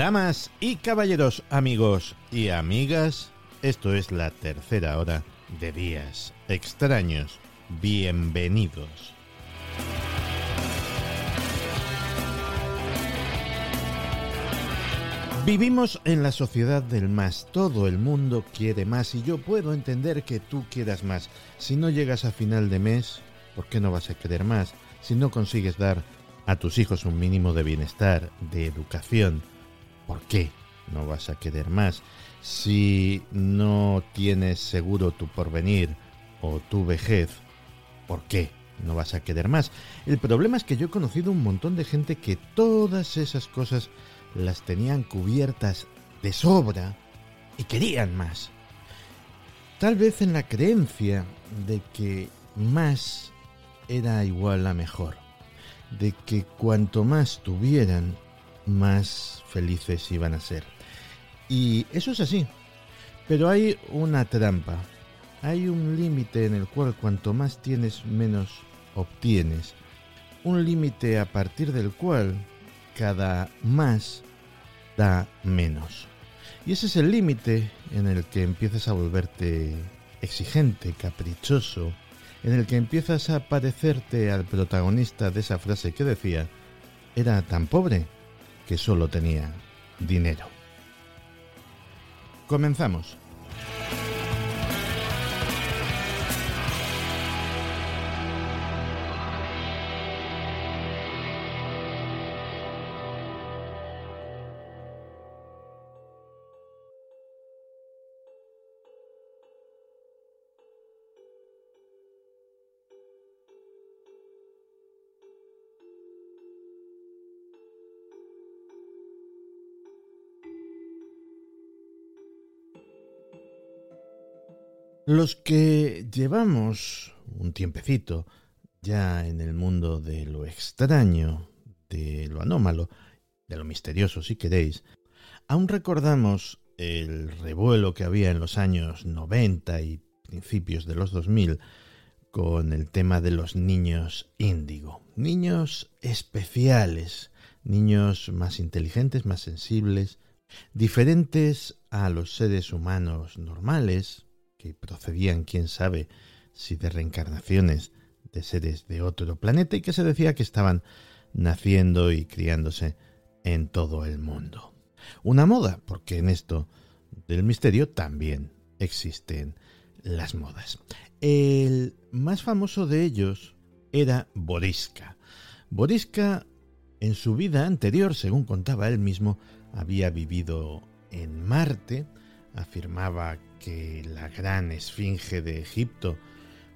Damas y caballeros, amigos y amigas, esto es la tercera hora de días extraños. Bienvenidos. Vivimos en la sociedad del más, todo el mundo quiere más y yo puedo entender que tú quieras más. Si no llegas a final de mes, ¿por qué no vas a querer más? Si no consigues dar a tus hijos un mínimo de bienestar, de educación, ¿por qué no vas a querer más? Si no tienes seguro tu porvenir o tu vejez, ¿por qué no vas a querer más? El problema es que yo he conocido un montón de gente que todas esas cosas las tenían cubiertas de sobra y querían más. Tal vez en la creencia de que más era igual a mejor, de que cuanto más tuvieran, más felices iban a ser. Y eso es así, pero hay una trampa, hay un límite en el cual cuanto más tienes, menos obtienes. Un límite a partir del cual cada más da menos. Y ese es el límite en el que empiezas a volverte exigente, caprichoso, en el que empiezas a parecerte al protagonista de esa frase que decía, era tan pobre que solo tenía dinero. Comenzamos. Los que llevamos un tiempecito ya en el mundo de lo extraño, de lo anómalo, de lo misterioso si queréis, aún recordamos el revuelo que había en los años 90 y principios de los 2000 con el tema de los niños índigo, niños especiales, niños más inteligentes, más sensibles, diferentes a los seres humanos normales, que procedían, quién sabe, si de reencarnaciones de seres de otro planeta y que se decía que estaban naciendo y criándose en todo el mundo. Una moda, porque en esto del misterio también existen las modas. El más famoso de ellos era Boriska. Boriska, en su vida anterior, según contaba él mismo, había vivido en Marte, afirmaba que la gran esfinge de Egipto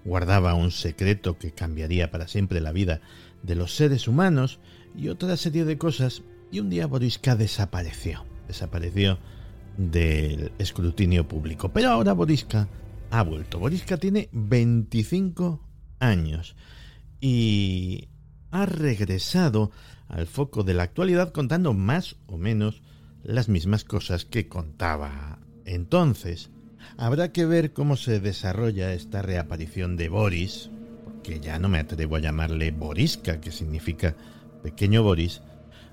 guardaba un secreto que cambiaría para siempre la vida de los seres humanos y otra serie de cosas, y un día Boriska desapareció, desapareció del escrutinio público. Pero ahora Boriska ha vuelto. Boriska tiene 25 años y ha regresado al foco de la actualidad contando más o menos las mismas cosas que contaba entonces. Habrá que ver cómo se desarrolla esta reaparición de Boris, porque ya no me atrevo a llamarle Boriska, que significa pequeño Boris.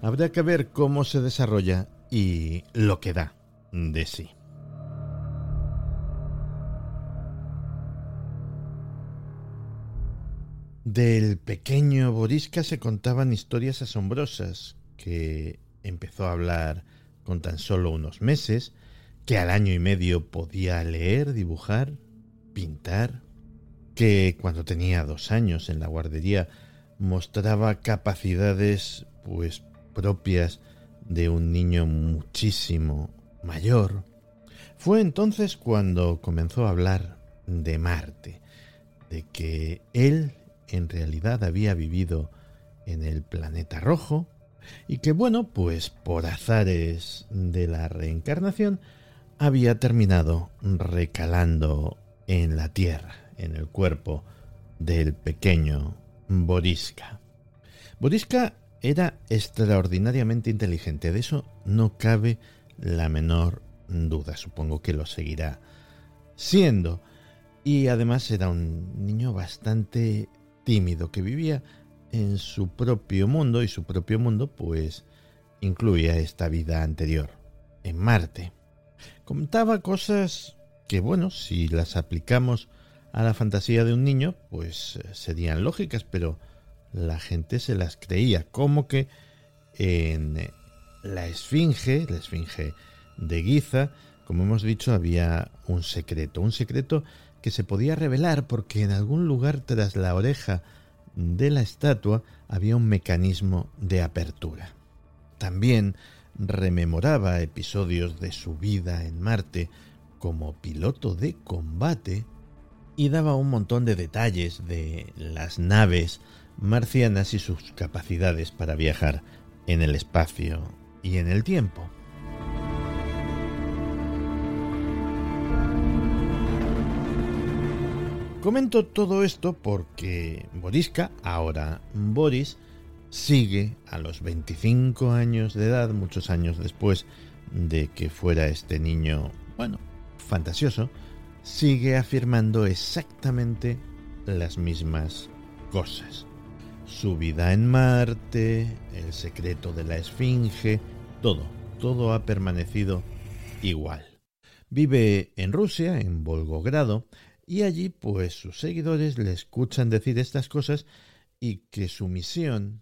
Habrá que ver cómo se desarrolla y lo que da de sí. Del pequeño Boriska se contaban historias asombrosas que empezó a hablar con tan solo unos meses que al año y medio podía leer, dibujar, pintar, que cuando tenía dos años en la guardería mostraba capacidades pues propias de un niño muchísimo mayor. Fue entonces cuando comenzó a hablar de Marte, de que él en realidad había vivido en el planeta rojo y que bueno, pues por azares de la reencarnación había terminado recalando en la tierra, en el cuerpo del pequeño Boriska. Boriska era extraordinariamente inteligente, de eso no cabe la menor duda, supongo que lo seguirá siendo. Y además era un niño bastante tímido que vivía en su propio mundo y su propio mundo pues incluía esta vida anterior, en Marte. Contaba cosas que, bueno, si las aplicamos a la fantasía de un niño, pues eh, serían lógicas, pero la gente se las creía, como que en eh, la Esfinge, la Esfinge de Giza, como hemos dicho, había un secreto, un secreto que se podía revelar porque en algún lugar tras la oreja de la estatua había un mecanismo de apertura. También rememoraba episodios de su vida en Marte como piloto de combate y daba un montón de detalles de las naves marcianas y sus capacidades para viajar en el espacio y en el tiempo. Comento todo esto porque Boriska, ahora Boris, sigue a los 25 años de edad, muchos años después de que fuera este niño, bueno, fantasioso, sigue afirmando exactamente las mismas cosas. Su vida en Marte, el secreto de la Esfinge, todo, todo ha permanecido igual. Vive en Rusia, en Volgogrado, y allí pues sus seguidores le escuchan decir estas cosas y que su misión,